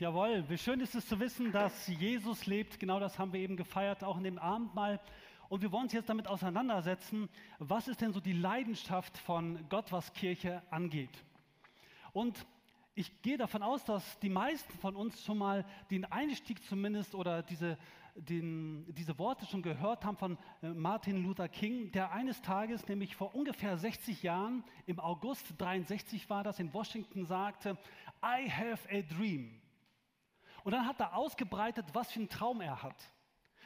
jawohl. Wie schön ist es zu wissen, dass Jesus lebt. Genau das haben wir eben gefeiert, auch in dem Abendmahl. Und wir wollen uns jetzt damit auseinandersetzen, was ist denn so die Leidenschaft von Gott, was Kirche angeht. Und ich gehe davon aus, dass die meisten von uns schon mal den Einstieg zumindest oder diese, den, diese Worte schon gehört haben von äh, Martin Luther King, der eines Tages, nämlich vor ungefähr 60 Jahren, im August 63 war das, in Washington sagte, I have a dream. Und dann hat er ausgebreitet, was für einen Traum er hat.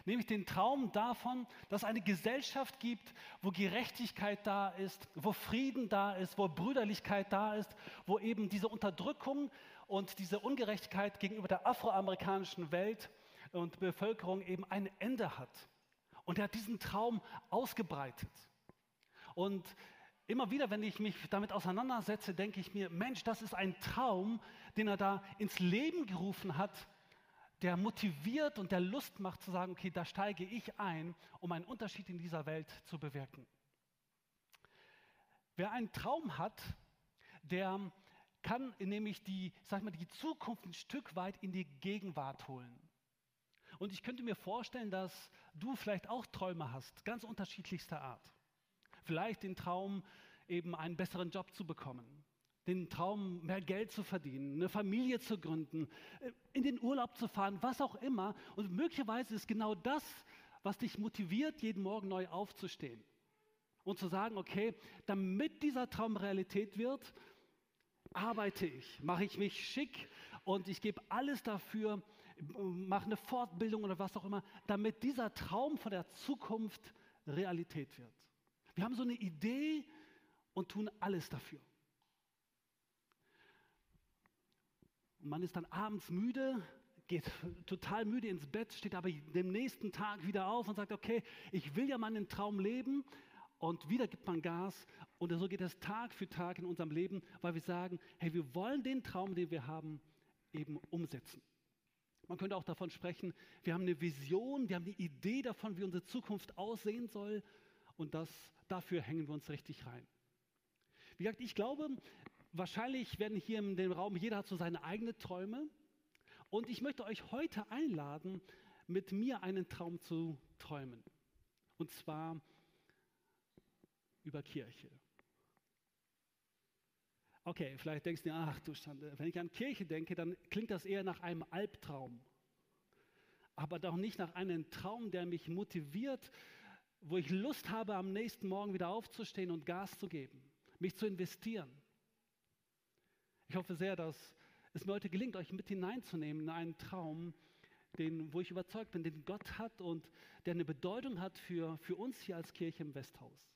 Nämlich den Traum davon, dass es eine Gesellschaft gibt, wo Gerechtigkeit da ist, wo Frieden da ist, wo Brüderlichkeit da ist, wo eben diese Unterdrückung und diese Ungerechtigkeit gegenüber der afroamerikanischen Welt und Bevölkerung eben ein Ende hat. Und er hat diesen Traum ausgebreitet. Und immer wieder, wenn ich mich damit auseinandersetze, denke ich mir, Mensch, das ist ein Traum, den er da ins Leben gerufen hat der motiviert und der Lust macht zu sagen, okay, da steige ich ein, um einen Unterschied in dieser Welt zu bewirken. Wer einen Traum hat, der kann nämlich die, sag mal, die Zukunft ein Stück weit in die Gegenwart holen. Und ich könnte mir vorstellen, dass du vielleicht auch Träume hast, ganz unterschiedlichster Art. Vielleicht den Traum, eben einen besseren Job zu bekommen den Traum, mehr Geld zu verdienen, eine Familie zu gründen, äh, in den Urlaub zu fahren, was auch immer. Und möglicherweise ist genau das, was dich motiviert, jeden Morgen neu aufzustehen und zu sagen, okay, damit dieser Traum Realität wird, arbeite ich, mache ich mich schick und ich gebe alles dafür, mache eine Fortbildung oder was auch immer, damit dieser Traum von der Zukunft Realität wird. Wir haben so eine Idee und tun alles dafür. Und man ist dann abends müde, geht total müde ins Bett, steht aber dem nächsten Tag wieder auf und sagt, okay, ich will ja meinen Traum leben. Und wieder gibt man Gas. Und so geht es Tag für Tag in unserem Leben, weil wir sagen, hey, wir wollen den Traum, den wir haben, eben umsetzen. Man könnte auch davon sprechen, wir haben eine Vision, wir haben eine Idee davon, wie unsere Zukunft aussehen soll. Und das, dafür hängen wir uns richtig rein. Wie gesagt, ich glaube, wahrscheinlich werden hier in dem Raum, jeder hat so seine eigenen Träume. Und ich möchte euch heute einladen, mit mir einen Traum zu träumen. Und zwar über Kirche. Okay, vielleicht denkst du, ach du Schande, wenn ich an Kirche denke, dann klingt das eher nach einem Albtraum. Aber doch nicht nach einem Traum, der mich motiviert, wo ich Lust habe, am nächsten Morgen wieder aufzustehen und Gas zu geben, mich zu investieren. Ich hoffe sehr, dass es mir heute gelingt, euch mit hineinzunehmen in einen Traum, den, wo ich überzeugt bin, den Gott hat und der eine Bedeutung hat für, für uns hier als Kirche im Westhaus.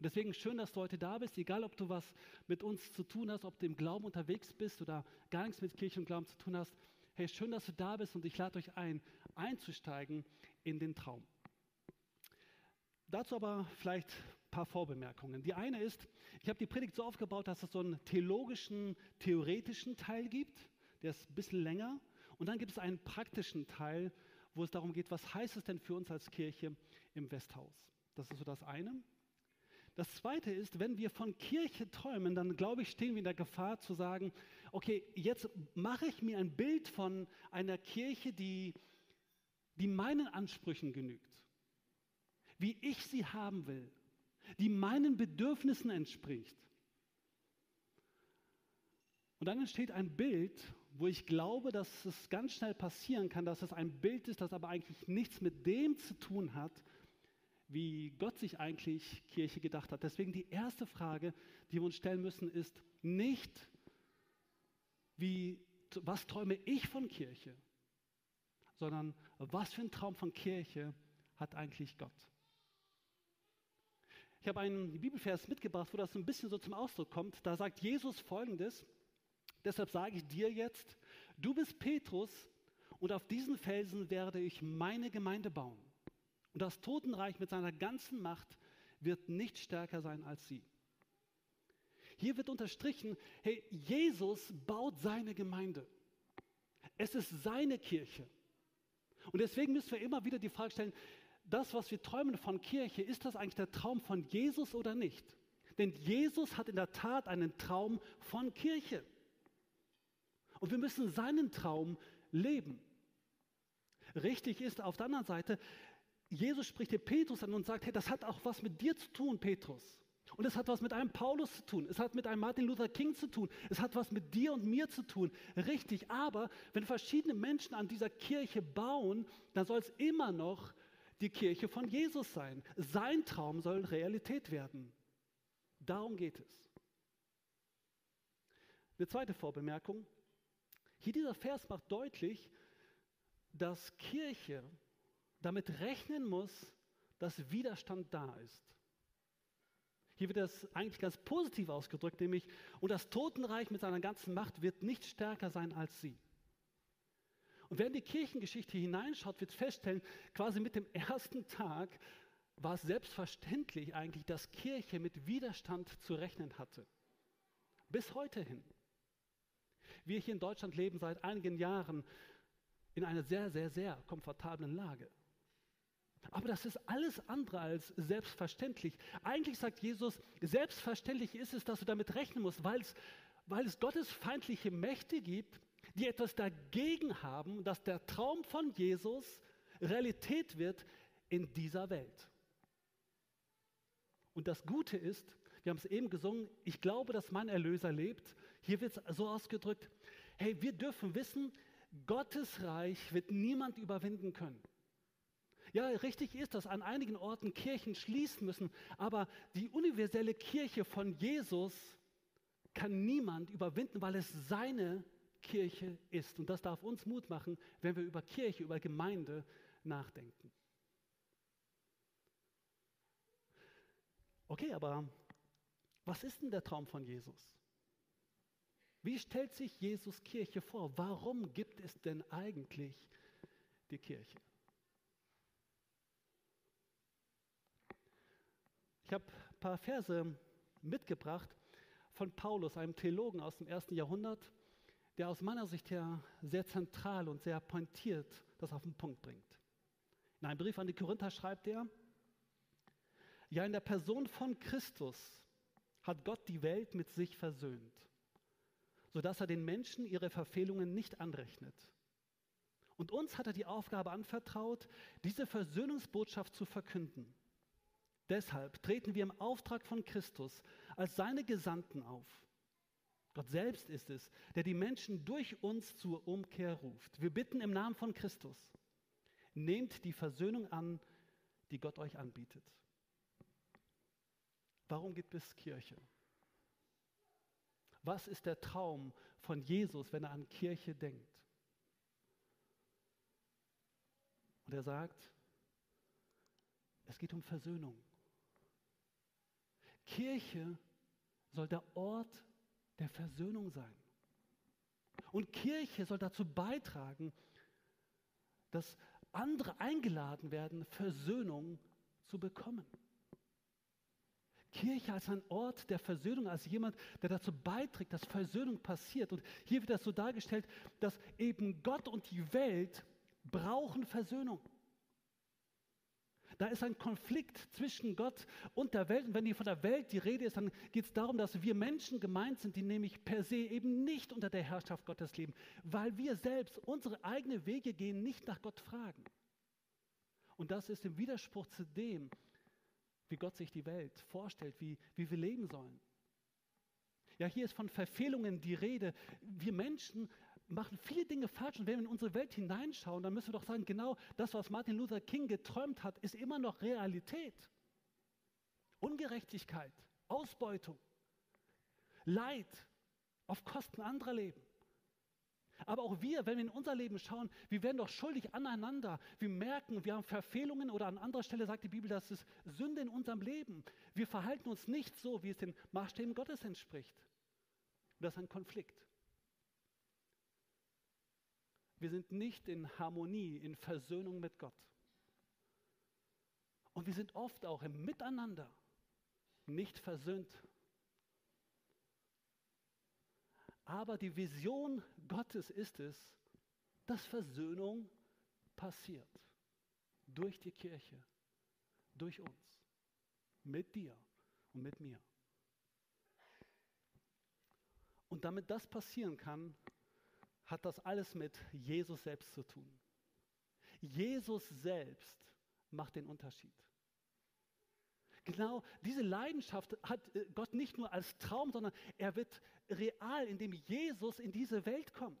Und deswegen schön, dass du heute da bist, egal ob du was mit uns zu tun hast, ob du im Glauben unterwegs bist oder gar nichts mit Kirche und Glauben zu tun hast. Hey, schön, dass du da bist und ich lade euch ein, einzusteigen in den Traum. Dazu aber vielleicht ein paar Vorbemerkungen. Die eine ist, ich habe die Predigt so aufgebaut, dass es so einen theologischen, theoretischen Teil gibt, der ist ein bisschen länger. Und dann gibt es einen praktischen Teil, wo es darum geht, was heißt es denn für uns als Kirche im Westhaus. Das ist so das eine. Das zweite ist, wenn wir von Kirche träumen, dann glaube ich, stehen wir in der Gefahr zu sagen, okay, jetzt mache ich mir ein Bild von einer Kirche, die, die meinen Ansprüchen genügt wie ich sie haben will, die meinen Bedürfnissen entspricht. Und dann entsteht ein Bild, wo ich glaube, dass es ganz schnell passieren kann, dass es ein Bild ist, das aber eigentlich nichts mit dem zu tun hat, wie Gott sich eigentlich Kirche gedacht hat. Deswegen die erste Frage, die wir uns stellen müssen, ist nicht, wie, was träume ich von Kirche, sondern was für ein Traum von Kirche hat eigentlich Gott. Ich habe einen Bibelvers mitgebracht, wo das ein bisschen so zum Ausdruck kommt. Da sagt Jesus folgendes: Deshalb sage ich dir jetzt, du bist Petrus und auf diesen Felsen werde ich meine Gemeinde bauen. Und das Totenreich mit seiner ganzen Macht wird nicht stärker sein als sie. Hier wird unterstrichen, hey, Jesus baut seine Gemeinde. Es ist seine Kirche. Und deswegen müssen wir immer wieder die Frage stellen, das, was wir träumen von Kirche, ist das eigentlich der Traum von Jesus oder nicht? Denn Jesus hat in der Tat einen Traum von Kirche. Und wir müssen seinen Traum leben. Richtig ist auf der anderen Seite, Jesus spricht hier Petrus an und sagt, hey, das hat auch was mit dir zu tun, Petrus. Und es hat was mit einem Paulus zu tun. Es hat mit einem Martin Luther King zu tun. Es hat was mit dir und mir zu tun. Richtig. Aber wenn verschiedene Menschen an dieser Kirche bauen, dann soll es immer noch die Kirche von Jesus sein. Sein Traum soll Realität werden. Darum geht es. Eine zweite Vorbemerkung. Hier dieser Vers macht deutlich, dass Kirche damit rechnen muss, dass Widerstand da ist. Hier wird das eigentlich ganz positiv ausgedrückt, nämlich, und das Totenreich mit seiner ganzen Macht wird nicht stärker sein als sie. Und wer in die Kirchengeschichte hineinschaut, wird feststellen, quasi mit dem ersten Tag war es selbstverständlich eigentlich, dass Kirche mit Widerstand zu rechnen hatte. Bis heute hin. Wir hier in Deutschland leben seit einigen Jahren in einer sehr, sehr, sehr komfortablen Lage. Aber das ist alles andere als selbstverständlich. Eigentlich sagt Jesus, selbstverständlich ist es, dass du damit rechnen musst, weil es, weil es Gottes feindliche Mächte gibt, die etwas dagegen haben, dass der Traum von Jesus Realität wird in dieser Welt. Und das Gute ist, wir haben es eben gesungen, ich glaube, dass mein Erlöser lebt. Hier wird es so ausgedrückt, hey, wir dürfen wissen, Gottes Reich wird niemand überwinden können. Ja, richtig ist, dass an einigen Orten Kirchen schließen müssen, aber die universelle Kirche von Jesus kann niemand überwinden, weil es seine Kirche ist. Und das darf uns Mut machen, wenn wir über Kirche, über Gemeinde nachdenken. Okay, aber was ist denn der Traum von Jesus? Wie stellt sich Jesus Kirche vor? Warum gibt es denn eigentlich die Kirche? Ich habe ein paar Verse mitgebracht von Paulus, einem Theologen aus dem ersten Jahrhundert, der aus meiner Sicht her sehr zentral und sehr pointiert das auf den Punkt bringt. In einem Brief an die Korinther schreibt er, ja, in der Person von Christus hat Gott die Welt mit sich versöhnt sodass er den Menschen ihre Verfehlungen nicht anrechnet. Und uns hat er die Aufgabe anvertraut, diese Versöhnungsbotschaft zu verkünden. Deshalb treten wir im Auftrag von Christus als seine Gesandten auf. Gott selbst ist es, der die Menschen durch uns zur Umkehr ruft. Wir bitten im Namen von Christus, nehmt die Versöhnung an, die Gott euch anbietet. Warum gibt es Kirche? Was ist der Traum von Jesus, wenn er an Kirche denkt? Und er sagt, es geht um Versöhnung. Kirche soll der Ort der Versöhnung sein. Und Kirche soll dazu beitragen, dass andere eingeladen werden, Versöhnung zu bekommen. Kirche als ein Ort der Versöhnung, als jemand, der dazu beiträgt, dass Versöhnung passiert. Und hier wird das so dargestellt, dass eben Gott und die Welt brauchen Versöhnung. Da ist ein Konflikt zwischen Gott und der Welt. Und wenn hier von der Welt die Rede ist, dann geht es darum, dass wir Menschen gemeint sind, die nämlich per se eben nicht unter der Herrschaft Gottes leben, weil wir selbst unsere eigenen Wege gehen, nicht nach Gott fragen. Und das ist im Widerspruch zu dem, wie Gott sich die Welt vorstellt, wie, wie wir leben sollen. Ja, hier ist von Verfehlungen die Rede. Wir Menschen machen viele Dinge falsch und wenn wir in unsere Welt hineinschauen, dann müssen wir doch sagen, genau das, was Martin Luther King geträumt hat, ist immer noch Realität. Ungerechtigkeit, Ausbeutung, Leid auf Kosten anderer Leben. Aber auch wir, wenn wir in unser Leben schauen, wir werden doch schuldig aneinander. Wir merken, wir haben Verfehlungen oder an anderer Stelle sagt die Bibel, dass es Sünde in unserem Leben. Wir verhalten uns nicht so, wie es den Maßstäben Gottes entspricht. Und das ist ein Konflikt. Wir sind nicht in Harmonie, in Versöhnung mit Gott. Und wir sind oft auch im Miteinander nicht versöhnt Aber die Vision Gottes ist es, dass Versöhnung passiert. Durch die Kirche, durch uns, mit dir und mit mir. Und damit das passieren kann, hat das alles mit Jesus selbst zu tun. Jesus selbst macht den Unterschied. Genau diese Leidenschaft hat äh, Gott nicht nur als Traum, sondern er wird real, indem Jesus in diese Welt kommt.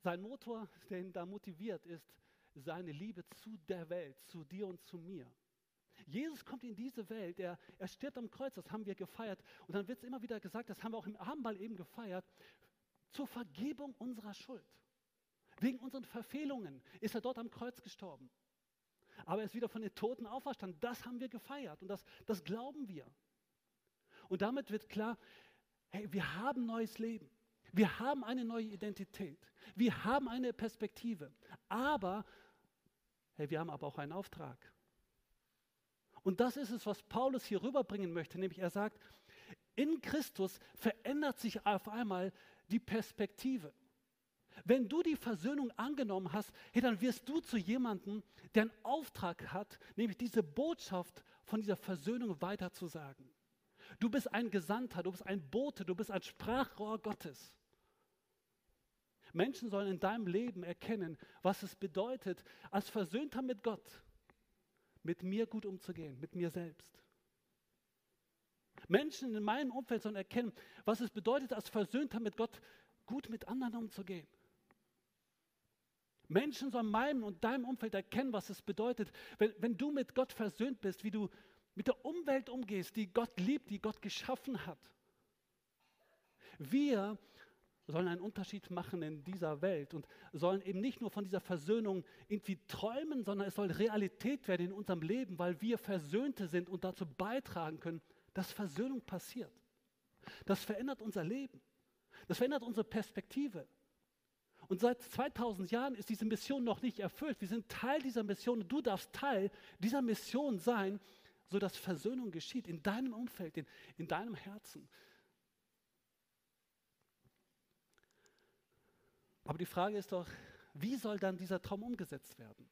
Sein Motor, der ihn da motiviert, ist seine Liebe zu der Welt, zu dir und zu mir. Jesus kommt in diese Welt, er, er stirbt am Kreuz, das haben wir gefeiert. Und dann wird es immer wieder gesagt, das haben wir auch im Abendmahl eben gefeiert, zur Vergebung unserer Schuld. Wegen unseren Verfehlungen ist er dort am Kreuz gestorben. Aber er ist wieder von den Toten auferstanden. Das haben wir gefeiert und das, das glauben wir. Und damit wird klar, hey, wir haben neues Leben. Wir haben eine neue Identität. Wir haben eine Perspektive. Aber, hey, wir haben aber auch einen Auftrag. Und das ist es, was Paulus hier rüberbringen möchte, nämlich er sagt, in Christus verändert sich auf einmal die Perspektive. Wenn du die Versöhnung angenommen hast, hey, dann wirst du zu jemandem, der einen Auftrag hat, nämlich diese Botschaft von dieser Versöhnung weiterzusagen. Du bist ein Gesandter, du bist ein Bote, du bist ein Sprachrohr Gottes. Menschen sollen in deinem Leben erkennen, was es bedeutet, als Versöhnter mit Gott, mit mir gut umzugehen, mit mir selbst. Menschen in meinem Umfeld sollen erkennen, was es bedeutet, als Versöhnter mit Gott gut mit anderen umzugehen. Menschen sollen in meinem und deinem Umfeld erkennen, was es bedeutet, wenn, wenn du mit Gott versöhnt bist, wie du mit der Umwelt umgehst, die Gott liebt, die Gott geschaffen hat. Wir sollen einen Unterschied machen in dieser Welt und sollen eben nicht nur von dieser Versöhnung irgendwie träumen, sondern es soll Realität werden in unserem Leben, weil wir Versöhnte sind und dazu beitragen können, dass Versöhnung passiert. Das verändert unser Leben. Das verändert unsere Perspektive. Und seit 2000 Jahren ist diese Mission noch nicht erfüllt. Wir sind Teil dieser Mission und du darfst Teil dieser Mission sein, sodass Versöhnung geschieht in deinem Umfeld, in, in deinem Herzen. Aber die Frage ist doch, wie soll dann dieser Traum umgesetzt werden?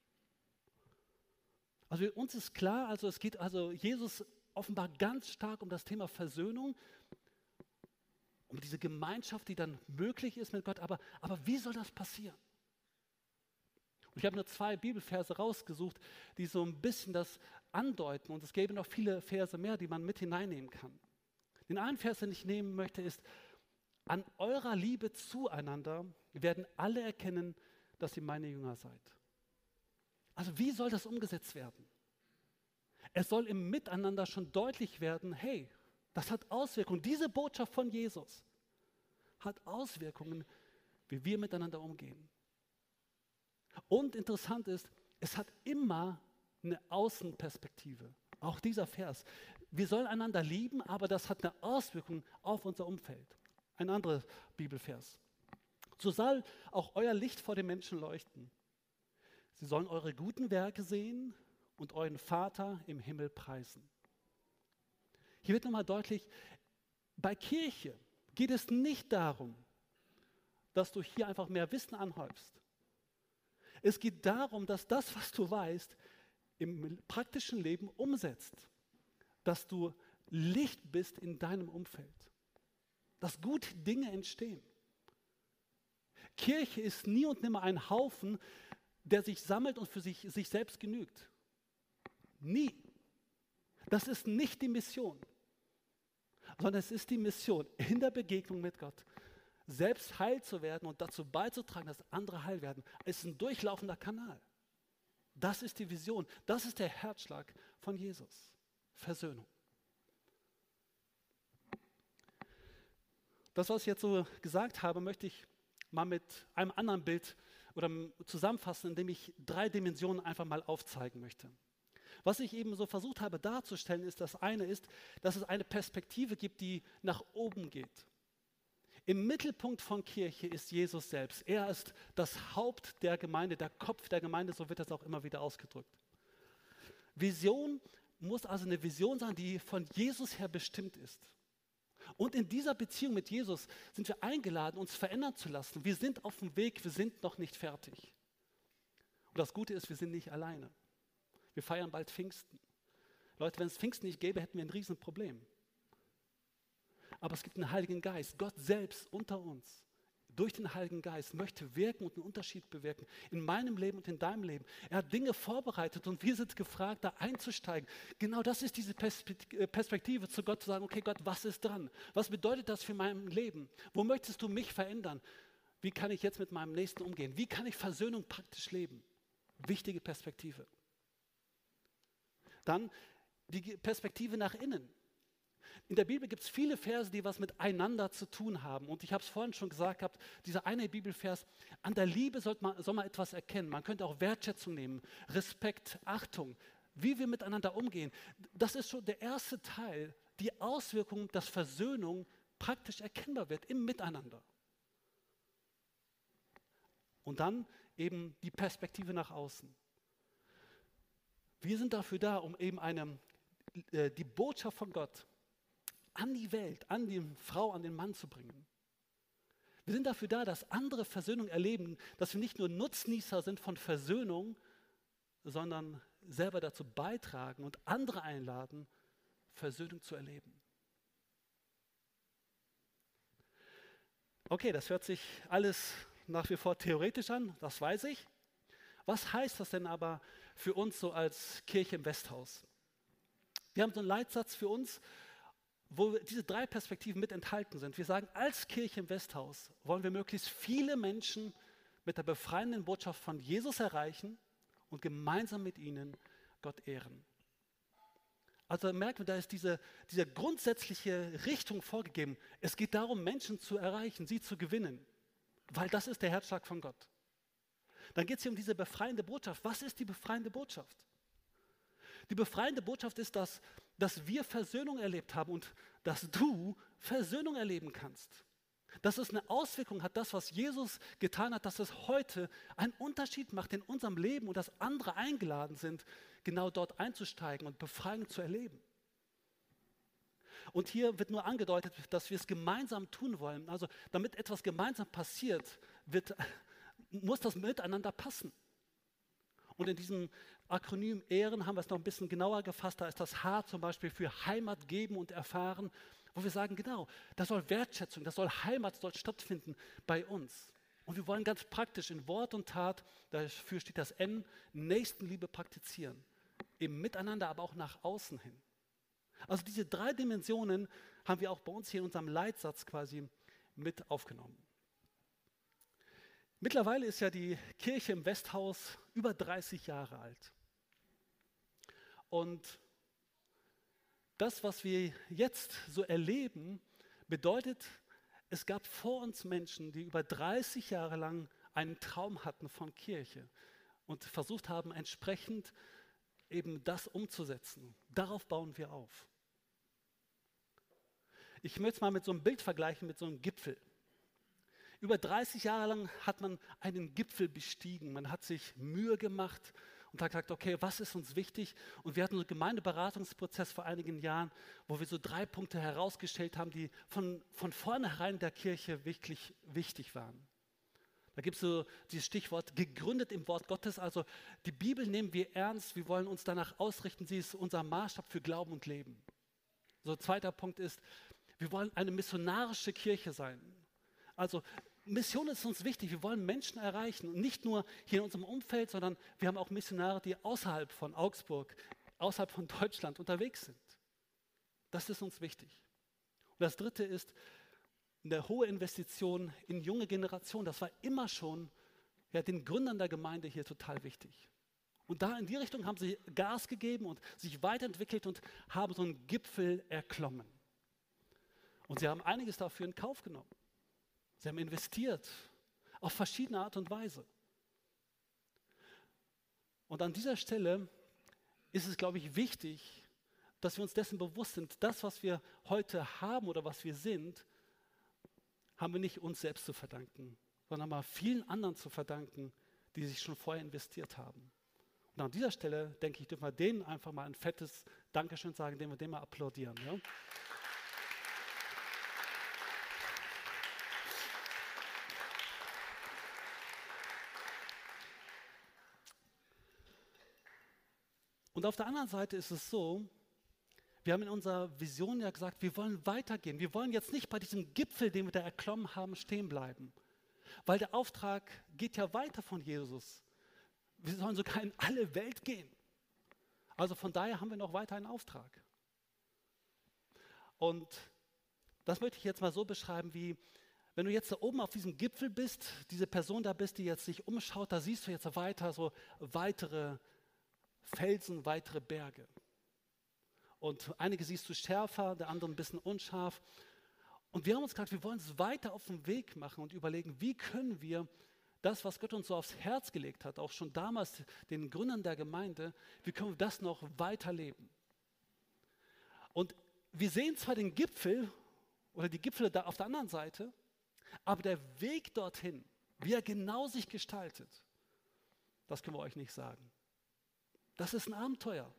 Also uns ist klar, also es geht also Jesus offenbar ganz stark um das Thema Versöhnung, um diese Gemeinschaft, die dann möglich ist mit Gott. Aber, aber wie soll das passieren? Und ich habe nur zwei Bibelverse rausgesucht, die so ein bisschen das andeuten. Und es gäbe noch viele Verse mehr, die man mit hineinnehmen kann. Den einen Vers, den ich nehmen möchte, ist, an eurer Liebe zueinander werden alle erkennen, dass ihr meine Jünger seid. Also wie soll das umgesetzt werden? Es soll im Miteinander schon deutlich werden, hey, das hat Auswirkungen. Diese Botschaft von Jesus hat Auswirkungen, wie wir miteinander umgehen. Und interessant ist, es hat immer eine Außenperspektive. Auch dieser Vers. Wir sollen einander lieben, aber das hat eine Auswirkung auf unser Umfeld. Ein anderer Bibelvers. So soll auch euer Licht vor den Menschen leuchten. Sie sollen eure guten Werke sehen und euren Vater im Himmel preisen. Hier wird nochmal deutlich, bei Kirche geht es nicht darum, dass du hier einfach mehr Wissen anhäufst. Es geht darum, dass das, was du weißt, im praktischen Leben umsetzt. Dass du Licht bist in deinem Umfeld dass gute Dinge entstehen. Kirche ist nie und nimmer ein Haufen, der sich sammelt und für sich, sich selbst genügt. Nie. Das ist nicht die Mission, sondern es ist die Mission in der Begegnung mit Gott, selbst heil zu werden und dazu beizutragen, dass andere heil werden. Es ist ein durchlaufender Kanal. Das ist die Vision. Das ist der Herzschlag von Jesus. Versöhnung. Das, was ich jetzt so gesagt habe, möchte ich mal mit einem anderen Bild oder zusammenfassen, indem ich drei Dimensionen einfach mal aufzeigen möchte. Was ich eben so versucht habe darzustellen, ist, das eine ist, dass es eine Perspektive gibt, die nach oben geht. Im Mittelpunkt von Kirche ist Jesus selbst. Er ist das Haupt der Gemeinde, der Kopf der Gemeinde, so wird das auch immer wieder ausgedrückt. Vision muss also eine Vision sein, die von Jesus her bestimmt ist. Und in dieser Beziehung mit Jesus sind wir eingeladen, uns verändern zu lassen. Wir sind auf dem Weg, wir sind noch nicht fertig. Und das Gute ist, wir sind nicht alleine. Wir feiern bald Pfingsten. Leute, wenn es Pfingsten nicht gäbe, hätten wir ein Riesenproblem. Aber es gibt einen Heiligen Geist, Gott selbst unter uns, durch den Heiligen Geist möchte wirken und einen Unterschied bewirken in meinem Leben und in deinem Leben. Er hat Dinge vorbereitet und wir sind gefragt, da einzusteigen. Genau das ist diese äh, Perspektive zu Gott zu sagen, okay Gott, was ist dran? Was bedeutet das für mein Leben? Wo möchtest du mich verändern? Wie kann ich jetzt mit meinem Nächsten umgehen? Wie kann ich Versöhnung praktisch leben? Wichtige Perspektive. Dann die Perspektive nach innen. In der Bibel gibt es viele Verse, die was miteinander zu tun haben. Und ich habe es vorhin schon gesagt gehabt, dieser eine Bibelvers, an der Liebe soll man, soll man etwas erkennen. Man könnte auch Wertschätzung nehmen, Respekt, Achtung, wie wir miteinander umgehen. Das ist schon der erste Teil, die Auswirkung, dass Versöhnung praktisch erkennbar wird im Miteinander. Und dann eben die Perspektive nach außen. Wir sind dafür da, um eben eine, äh, die Botschaft von Gott an die Welt, an die Frau, an den Mann zu bringen. Wir sind dafür da, dass andere Versöhnung erleben, dass wir nicht nur Nutznießer sind von Versöhnung, sondern selber dazu beitragen und andere einladen, Versöhnung zu erleben. Okay, das hört sich alles nach wie vor theoretisch an, das weiß ich. Was heißt das denn aber für uns so als Kirche im Westhaus? Wir haben so einen Leitsatz für uns, wo diese drei Perspektiven mit enthalten sind. Wir sagen, als Kirche im Westhaus wollen wir möglichst viele Menschen mit der befreienden Botschaft von Jesus erreichen und gemeinsam mit ihnen Gott ehren. Also merken wir, da ist diese, diese grundsätzliche Richtung vorgegeben. Es geht darum, Menschen zu erreichen, sie zu gewinnen, weil das ist der Herzschlag von Gott. Dann geht es hier um diese befreiende Botschaft. Was ist die befreiende Botschaft? Die befreiende Botschaft ist, dass, dass wir Versöhnung erlebt haben und dass du Versöhnung erleben kannst. Dass es eine Auswirkung hat, das, was Jesus getan hat, dass es heute einen Unterschied macht in unserem Leben und dass andere eingeladen sind, genau dort einzusteigen und Befreiung zu erleben. Und hier wird nur angedeutet, dass wir es gemeinsam tun wollen. Also damit etwas gemeinsam passiert, wird, muss das miteinander passen. Und in diesem Akronym Ehren haben wir es noch ein bisschen genauer gefasst. Da ist das H zum Beispiel für Heimat geben und erfahren, wo wir sagen, genau, da soll Wertschätzung, da soll Heimat soll stattfinden bei uns. Und wir wollen ganz praktisch in Wort und Tat, dafür steht das N, Nächstenliebe praktizieren. Im Miteinander, aber auch nach außen hin. Also diese drei Dimensionen haben wir auch bei uns hier in unserem Leitsatz quasi mit aufgenommen. Mittlerweile ist ja die Kirche im Westhaus über 30 Jahre alt. Und das, was wir jetzt so erleben, bedeutet, es gab vor uns Menschen, die über 30 Jahre lang einen Traum hatten von Kirche und versucht haben, entsprechend eben das umzusetzen. Darauf bauen wir auf. Ich möchte es mal mit so einem Bild vergleichen, mit so einem Gipfel. Über 30 Jahre lang hat man einen Gipfel bestiegen. Man hat sich Mühe gemacht und hat gesagt, okay, was ist uns wichtig? Und wir hatten einen Gemeindeberatungsprozess vor einigen Jahren, wo wir so drei Punkte herausgestellt haben, die von, von vornherein der Kirche wirklich wichtig waren. Da gibt es so dieses Stichwort gegründet im Wort Gottes. Also die Bibel nehmen wir ernst. Wir wollen uns danach ausrichten. Sie ist unser Maßstab für Glauben und Leben. So zweiter Punkt ist, wir wollen eine missionarische Kirche sein. Also Mission ist uns wichtig. Wir wollen Menschen erreichen. Und nicht nur hier in unserem Umfeld, sondern wir haben auch Missionare, die außerhalb von Augsburg, außerhalb von Deutschland unterwegs sind. Das ist uns wichtig. Und das Dritte ist eine hohe Investition in junge Generationen. Das war immer schon ja, den Gründern der Gemeinde hier total wichtig. Und da in die Richtung haben sie Gas gegeben und sich weiterentwickelt und haben so einen Gipfel erklommen. Und sie haben einiges dafür in Kauf genommen. Sie haben investiert auf verschiedene Art und Weise. Und an dieser Stelle ist es, glaube ich, wichtig, dass wir uns dessen bewusst sind, das, was wir heute haben oder was wir sind, haben wir nicht uns selbst zu verdanken, sondern mal vielen anderen zu verdanken, die sich schon vorher investiert haben. Und an dieser Stelle, denke ich, dürfen wir denen einfach mal ein fettes Dankeschön sagen, indem wir dem mal applaudieren. Ja? Und auf der anderen Seite ist es so, wir haben in unserer Vision ja gesagt, wir wollen weitergehen. Wir wollen jetzt nicht bei diesem Gipfel, den wir da erklommen haben, stehen bleiben. Weil der Auftrag geht ja weiter von Jesus. Wir sollen sogar in alle Welt gehen. Also von daher haben wir noch weiter einen Auftrag. Und das möchte ich jetzt mal so beschreiben, wie wenn du jetzt da oben auf diesem Gipfel bist, diese Person da bist, die jetzt sich umschaut, da siehst du jetzt weiter so weitere Felsen, weitere Berge. Und einige siehst du schärfer, der andere ein bisschen unscharf. Und wir haben uns gesagt, wir wollen es weiter auf den Weg machen und überlegen, wie können wir das, was Gott uns so aufs Herz gelegt hat, auch schon damals den Gründern der Gemeinde, wie können wir das noch weiterleben? Und wir sehen zwar den Gipfel oder die Gipfel da auf der anderen Seite, aber der Weg dorthin, wie er genau sich gestaltet, das können wir euch nicht sagen. Das ist ein Abenteuer.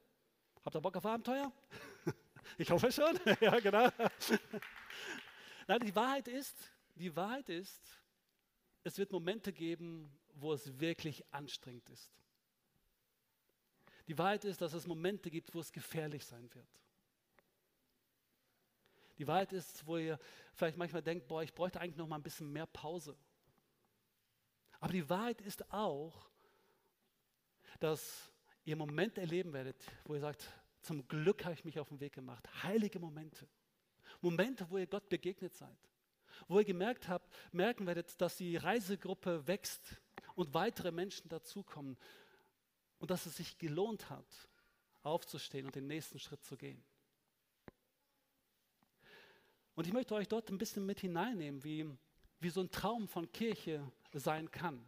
Habt ihr Bock auf Abenteuer? Ich hoffe schon. ja, genau. Nein, die Wahrheit ist, die Wahrheit ist, es wird Momente geben, wo es wirklich anstrengend ist. Die Wahrheit ist, dass es Momente gibt, wo es gefährlich sein wird. Die Wahrheit ist, wo ihr vielleicht manchmal denkt, boah, ich bräuchte eigentlich noch mal ein bisschen mehr Pause. Aber die Wahrheit ist auch, dass ihr Momente erleben werdet, wo ihr sagt, zum Glück habe ich mich auf den Weg gemacht. Heilige Momente. Momente, wo ihr Gott begegnet seid. Wo ihr gemerkt habt, merken werdet, dass die Reisegruppe wächst und weitere Menschen dazukommen. Und dass es sich gelohnt hat, aufzustehen und den nächsten Schritt zu gehen. Und ich möchte euch dort ein bisschen mit hineinnehmen, wie, wie so ein Traum von Kirche sein kann.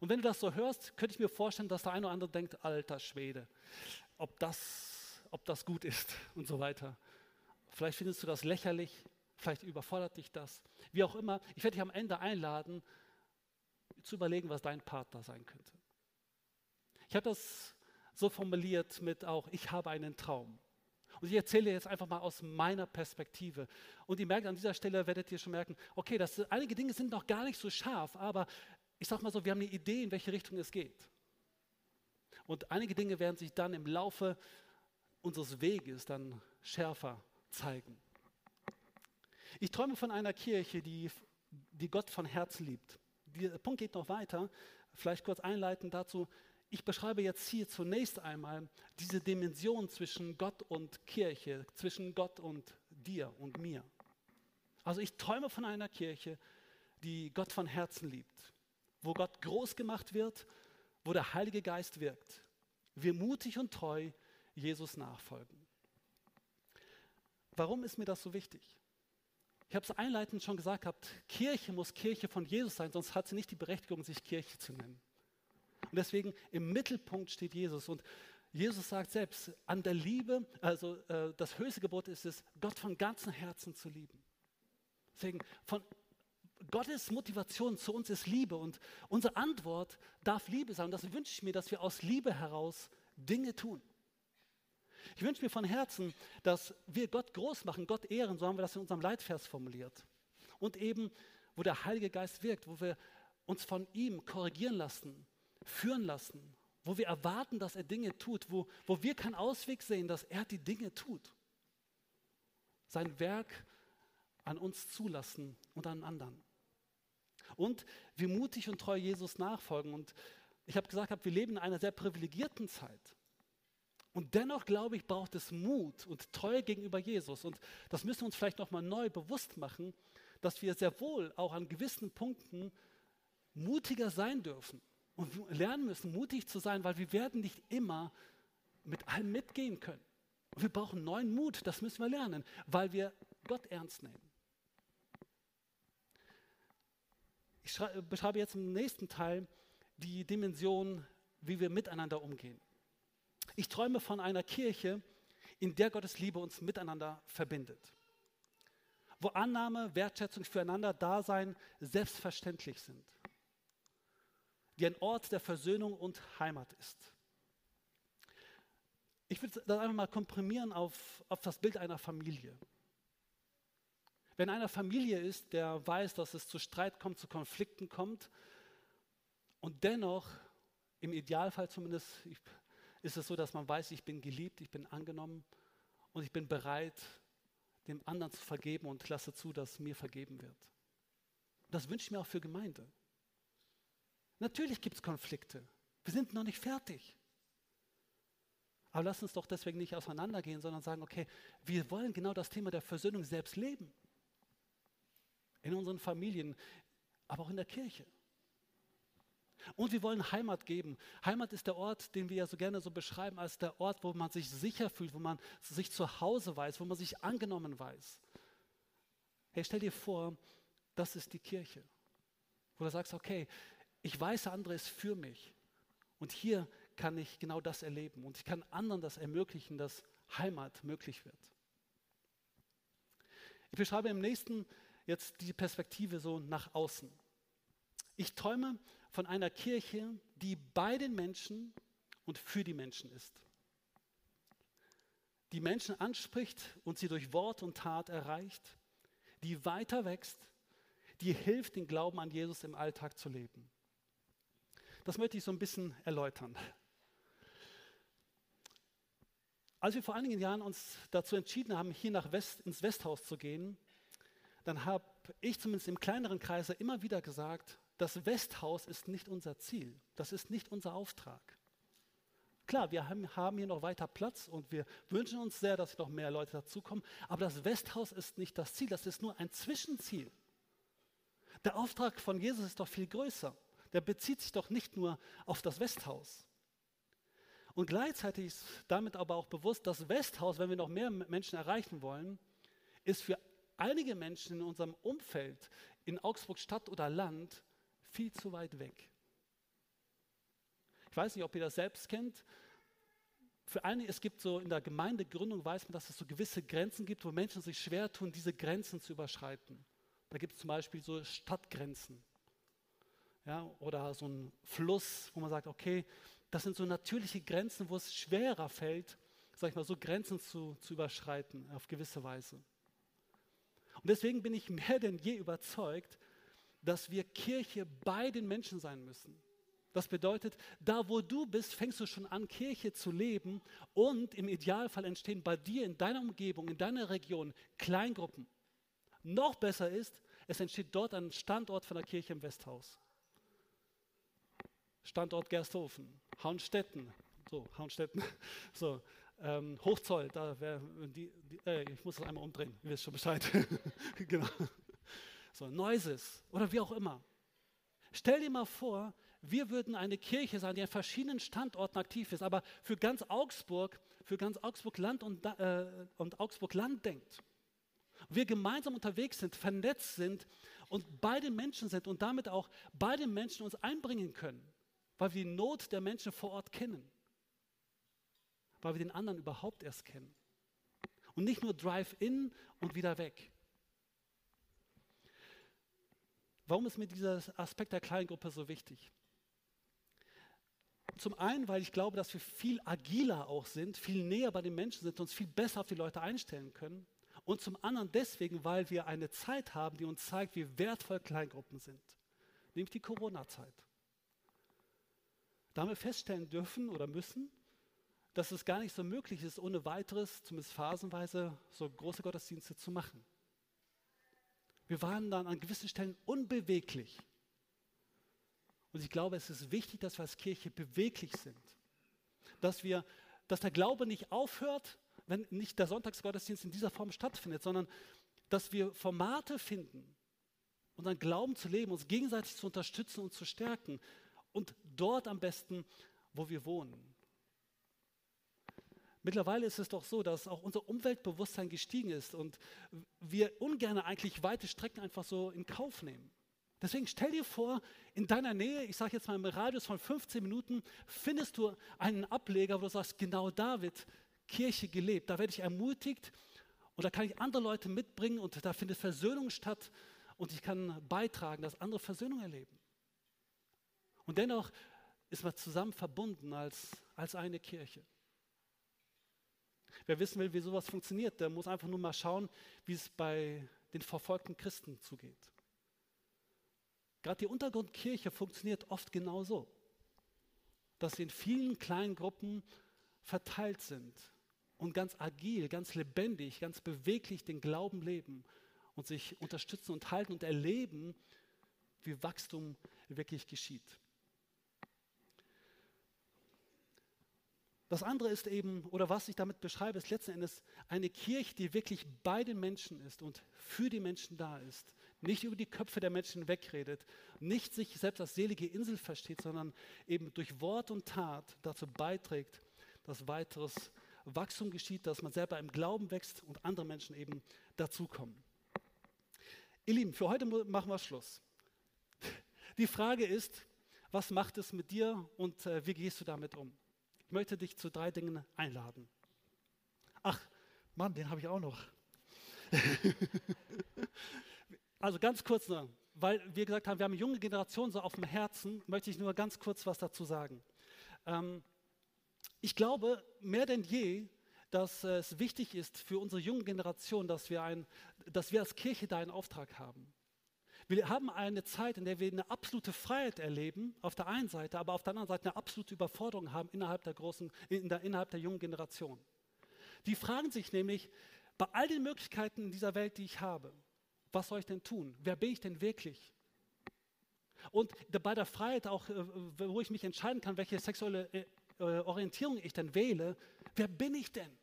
Und wenn du das so hörst, könnte ich mir vorstellen, dass der eine oder andere denkt, alter Schwede, ob das, ob das gut ist und so weiter. Vielleicht findest du das lächerlich, vielleicht überfordert dich das. Wie auch immer, ich werde dich am Ende einladen, zu überlegen, was dein Partner sein könnte. Ich habe das so formuliert mit auch, ich habe einen Traum. Und ich erzähle jetzt einfach mal aus meiner Perspektive. Und ihr merkt, an dieser Stelle werdet ihr schon merken, okay, das, einige Dinge sind noch gar nicht so scharf, aber ich sage mal so, wir haben eine Idee, in welche Richtung es geht. Und einige Dinge werden sich dann im Laufe unseres Weges dann schärfer zeigen. Ich träume von einer Kirche, die, die Gott von Herzen liebt. Der Punkt geht noch weiter. Vielleicht kurz einleitend dazu ich beschreibe jetzt hier zunächst einmal diese Dimension zwischen Gott und Kirche, zwischen Gott und dir und mir. Also ich träume von einer Kirche, die Gott von Herzen liebt, wo Gott groß gemacht wird, wo der Heilige Geist wirkt. Wir mutig und treu Jesus nachfolgen. Warum ist mir das so wichtig? Ich habe es einleitend schon gesagt gehabt, Kirche muss Kirche von Jesus sein, sonst hat sie nicht die Berechtigung, sich Kirche zu nennen. Und deswegen im Mittelpunkt steht Jesus. Und Jesus sagt selbst, an der Liebe, also äh, das höchste Gebot ist es, Gott von ganzem Herzen zu lieben. Deswegen von Gottes Motivation zu uns ist Liebe und unsere Antwort darf Liebe sein. Und das wünsche ich mir, dass wir aus Liebe heraus Dinge tun. Ich wünsche mir von Herzen, dass wir Gott groß machen, Gott ehren, so haben wir das in unserem Leitvers formuliert. Und eben, wo der Heilige Geist wirkt, wo wir uns von ihm korrigieren lassen, führen lassen, wo wir erwarten, dass er Dinge tut, wo, wo wir keinen Ausweg sehen, dass er die Dinge tut. Sein Werk an uns zulassen und an anderen. Und wir mutig und treu Jesus nachfolgen. Und ich habe gesagt, wir leben in einer sehr privilegierten Zeit. Und dennoch, glaube ich, braucht es Mut und Treue gegenüber Jesus. Und das müssen wir uns vielleicht nochmal neu bewusst machen, dass wir sehr wohl auch an gewissen Punkten mutiger sein dürfen und lernen müssen, mutig zu sein, weil wir werden nicht immer mit allem mitgehen können. Und wir brauchen neuen Mut, das müssen wir lernen, weil wir Gott ernst nehmen. Ich beschreibe jetzt im nächsten Teil die Dimension, wie wir miteinander umgehen. Ich träume von einer Kirche, in der Gottes Liebe uns miteinander verbindet. Wo Annahme, Wertschätzung füreinander, Dasein selbstverständlich sind die ein Ort der Versöhnung und Heimat ist. Ich würde das einfach mal komprimieren auf, auf das Bild einer Familie. Wenn einer Familie ist, der weiß, dass es zu Streit kommt, zu Konflikten kommt und dennoch, im Idealfall zumindest, ist es so, dass man weiß, ich bin geliebt, ich bin angenommen und ich bin bereit, dem anderen zu vergeben und lasse zu, dass mir vergeben wird. Das wünsche ich mir auch für Gemeinde. Natürlich gibt es Konflikte. Wir sind noch nicht fertig. Aber lass uns doch deswegen nicht auseinandergehen, sondern sagen, okay, wir wollen genau das Thema der Versöhnung selbst leben. In unseren Familien, aber auch in der Kirche. Und wir wollen Heimat geben. Heimat ist der Ort, den wir ja so gerne so beschreiben, als der Ort, wo man sich sicher fühlt, wo man sich zu Hause weiß, wo man sich angenommen weiß. Hey, stell dir vor, das ist die Kirche, wo du sagst, okay, ich weiß, der andere ist für mich. Und hier kann ich genau das erleben. Und ich kann anderen das ermöglichen, dass Heimat möglich wird. Ich beschreibe im nächsten jetzt die Perspektive so nach außen. Ich träume von einer Kirche, die bei den Menschen und für die Menschen ist. Die Menschen anspricht und sie durch Wort und Tat erreicht, die weiter wächst, die hilft, den Glauben an Jesus im Alltag zu leben. Das möchte ich so ein bisschen erläutern. Als wir vor einigen Jahren uns dazu entschieden haben, hier nach West, ins Westhaus zu gehen, dann habe ich zumindest im kleineren Kreise immer wieder gesagt, das Westhaus ist nicht unser Ziel, das ist nicht unser Auftrag. Klar, wir haben, hier noch weiter Platz und wir wünschen uns sehr, dass noch mehr Leute dazukommen, aber das Westhaus ist nicht das Ziel, das ist nur ein Zwischenziel. Der Auftrag von Jesus ist doch viel größer. Der bezieht sich doch nicht nur auf das Westhaus. Und gleichzeitig ist damit aber auch bewusst, das Westhaus, wenn wir noch mehr Menschen erreichen wollen, ist für einige Menschen in unserem Umfeld, in Augsburg Stadt oder Land, viel zu weit weg. Ich weiß nicht, ob ihr das selbst kennt. Für einige, es gibt so in der Gemeindegründung, weiß man, dass es so gewisse Grenzen gibt, wo Menschen sich schwer tun, diese Grenzen zu überschreiten. Da gibt es zum Beispiel so Stadtgrenzen. Ja, oder so ein Fluss, wo man sagt, okay, das sind so natürliche Grenzen, wo es schwerer fällt, sag ich mal, so Grenzen zu, zu überschreiten auf gewisse Weise. Und deswegen bin ich mehr denn je überzeugt, dass wir Kirche bei den Menschen sein müssen. Das bedeutet, da wo du bist, fängst du schon an, Kirche zu leben und im Idealfall entstehen bei dir in deiner Umgebung, in deiner Region Kleingruppen. Noch besser ist, es entsteht dort ein Standort von der Kirche im Westhaus. Standort Gersthofen, Haunstetten, so, Haunstetten, so, ähm, Hochzoll, da wäre die, die äh, ich muss das einmal umdrehen, ihr wisst schon Bescheid. genau. So, Neuses oder wie auch immer. Stell dir mal vor, wir würden eine Kirche sein, die an verschiedenen Standorten aktiv ist, aber für ganz Augsburg, für ganz Augsburg Land und, äh, und Augsburg Land denkt. Wir gemeinsam unterwegs sind, vernetzt sind und bei den Menschen sind und damit auch bei den Menschen uns einbringen können weil wir die Not der Menschen vor Ort kennen, weil wir den anderen überhaupt erst kennen. Und nicht nur Drive-in und wieder weg. Warum ist mir dieser Aspekt der Kleingruppe so wichtig? Zum einen, weil ich glaube, dass wir viel agiler auch sind, viel näher bei den Menschen sind, uns viel besser auf die Leute einstellen können. Und zum anderen deswegen, weil wir eine Zeit haben, die uns zeigt, wie wertvoll Kleingruppen sind. Nämlich die Corona-Zeit da haben wir feststellen dürfen oder müssen, dass es gar nicht so möglich ist, ohne weiteres, zumindest phasenweise, so große Gottesdienste zu machen. Wir waren dann an gewissen Stellen unbeweglich. Und ich glaube, es ist wichtig, dass wir als Kirche beweglich sind. Dass, wir, dass der Glaube nicht aufhört, wenn nicht der Sonntagsgottesdienst in dieser Form stattfindet, sondern dass wir Formate finden, unseren Glauben zu leben, uns gegenseitig zu unterstützen und zu stärken, und dort am besten, wo wir wohnen. Mittlerweile ist es doch so, dass auch unser Umweltbewusstsein gestiegen ist und wir ungern eigentlich weite Strecken einfach so in Kauf nehmen. Deswegen stell dir vor, in deiner Nähe, ich sage jetzt mal im Radius von 15 Minuten, findest du einen Ableger, wo du sagst, genau da wird Kirche gelebt. Da werde ich ermutigt und da kann ich andere Leute mitbringen und da findet Versöhnung statt und ich kann beitragen, dass andere Versöhnung erleben. Und dennoch ist man zusammen verbunden als, als eine Kirche. Wer wissen will, wie sowas funktioniert, der muss einfach nur mal schauen, wie es bei den verfolgten Christen zugeht. Gerade die Untergrundkirche funktioniert oft genauso, dass sie in vielen kleinen Gruppen verteilt sind und ganz agil, ganz lebendig, ganz beweglich den Glauben leben und sich unterstützen und halten und erleben, wie Wachstum wirklich geschieht. Das andere ist eben, oder was ich damit beschreibe, ist letzten Endes eine Kirche, die wirklich bei den Menschen ist und für die Menschen da ist. Nicht über die Köpfe der Menschen wegredet, nicht sich selbst als selige Insel versteht, sondern eben durch Wort und Tat dazu beiträgt, dass weiteres Wachstum geschieht, dass man selber im Glauben wächst und andere Menschen eben dazukommen. Ihr Lieben, für heute machen wir Schluss. Die Frage ist, was macht es mit dir und äh, wie gehst du damit um? Ich möchte dich zu drei Dingen einladen. Ach, Mann, den habe ich auch noch. also ganz kurz nur, weil wir gesagt haben, wir haben eine junge Generation so auf dem Herzen, möchte ich nur ganz kurz was dazu sagen. Ähm, ich glaube mehr denn je, dass es wichtig ist für unsere junge Generation, dass wir, ein, dass wir als Kirche da einen Auftrag haben. Wir haben eine Zeit, in der wir eine absolute Freiheit erleben, auf der einen Seite, aber auf der anderen Seite eine absolute Überforderung haben innerhalb der großen, in der, innerhalb der jungen Generation. Die fragen sich nämlich, bei all den Möglichkeiten in dieser Welt, die ich habe, was soll ich denn tun? Wer bin ich denn wirklich? Und bei der Freiheit auch, äh, wo ich mich entscheiden kann, welche sexuelle äh, äh, Orientierung ich denn wähle, wer bin ich denn?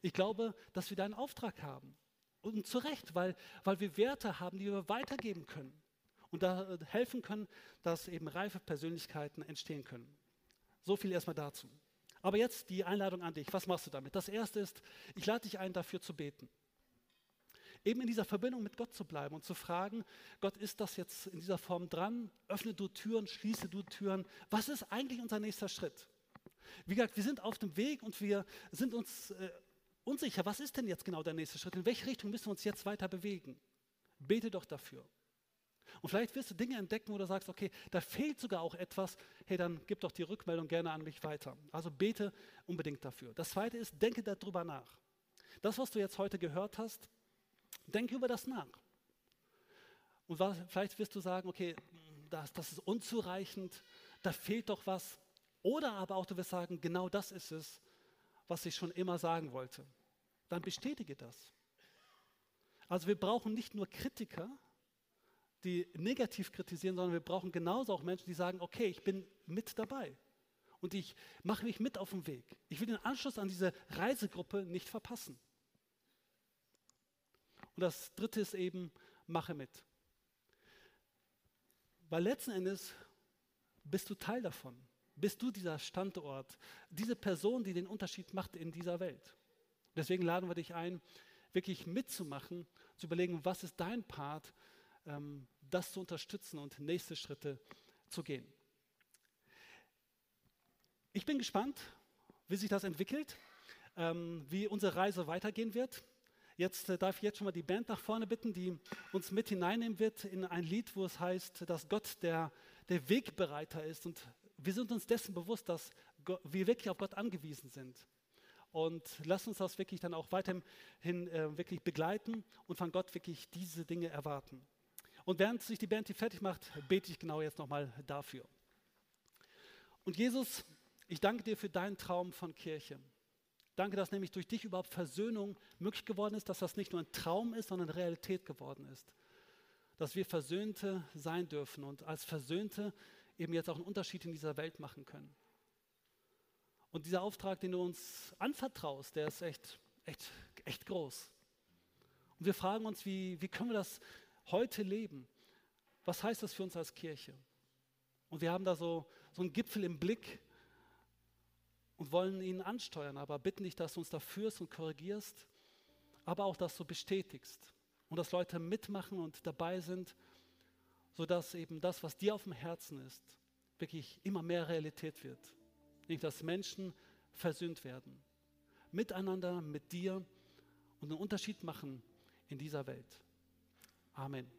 Ich glaube, dass wir da einen Auftrag haben. Und zu Recht, weil, weil wir Werte haben, die wir weitergeben können und da helfen können, dass eben reife Persönlichkeiten entstehen können. So viel erstmal dazu. Aber jetzt die Einladung an dich. Was machst du damit? Das erste ist, ich lade dich ein, dafür zu beten. Eben in dieser Verbindung mit Gott zu bleiben und zu fragen, Gott, ist das jetzt in dieser Form dran? Öffne du Türen, schließe du Türen. Was ist eigentlich unser nächster Schritt? Wie gesagt, wir sind auf dem Weg und wir sind uns äh, unsicher, was ist denn jetzt genau der nächste Schritt? In welche Richtung müssen wir uns jetzt weiter bewegen? Bete doch dafür. Und vielleicht wirst du Dinge entdecken, wo du sagst, okay, da fehlt sogar auch etwas. Hey, dann gib doch die Rückmeldung gerne an mich weiter. Also bete unbedingt dafür. Das zweite ist, denke darüber nach. Das, was du jetzt heute gehört hast, denke über das nach. Und was, vielleicht wirst du sagen, okay, das, das ist unzureichend, da fehlt doch was. Oder aber auch du wirst sagen, genau das ist es, was ich schon immer sagen wollte. Dann bestätige das. Also wir brauchen nicht nur Kritiker, die negativ kritisieren, sondern wir brauchen genauso auch Menschen, die sagen, okay, ich bin mit dabei und ich mache mich mit auf den Weg. Ich will den Anschluss an diese Reisegruppe nicht verpassen. Und das Dritte ist eben, mache mit. Weil letzten Endes bist du Teil davon bist du dieser Standort, diese Person, die den Unterschied macht in dieser Welt. Deswegen laden wir dich ein, wirklich mitzumachen, zu überlegen, was ist dein Part, ähm, das zu unterstützen und nächste Schritte zu gehen. Ich bin gespannt, wie sich das entwickelt, ähm, wie unsere Reise weitergehen wird. Jetzt äh, darf ich jetzt schon mal die Band nach vorne bitten, die uns mit hineinnehmen wird in ein Lied, wo es heißt, dass Gott der, der Wegbereiter ist und wir sind uns dessen bewusst, dass wir wirklich auf Gott angewiesen sind. Und lass uns das wirklich dann auch weiterhin äh, wirklich begleiten und von Gott wirklich diese Dinge erwarten. Und während sich die Band hier fertig macht, bete ich genau jetzt nochmal dafür. Und Jesus, ich danke dir für deinen Traum von Kirche. Danke, dass nämlich durch dich überhaupt Versöhnung möglich geworden ist, dass das nicht nur ein Traum ist, sondern Realität geworden ist. Dass wir Versöhnte sein dürfen und als Versöhnte eben jetzt auch einen Unterschied in dieser Welt machen können. Und dieser Auftrag, den du uns anvertraust, der ist echt, echt, echt groß. Und wir fragen uns, wie, wie können wir das heute leben? Was heißt das für uns als Kirche? Und wir haben da so, so einen Gipfel im Blick und wollen ihn ansteuern, aber bitten dich, dass du uns da führst und korrigierst, aber auch, dass du bestätigst und dass Leute mitmachen und dabei sind sodass eben das, was dir auf dem Herzen ist, wirklich immer mehr Realität wird. Nämlich, dass Menschen versöhnt werden. Miteinander, mit dir und einen Unterschied machen in dieser Welt. Amen.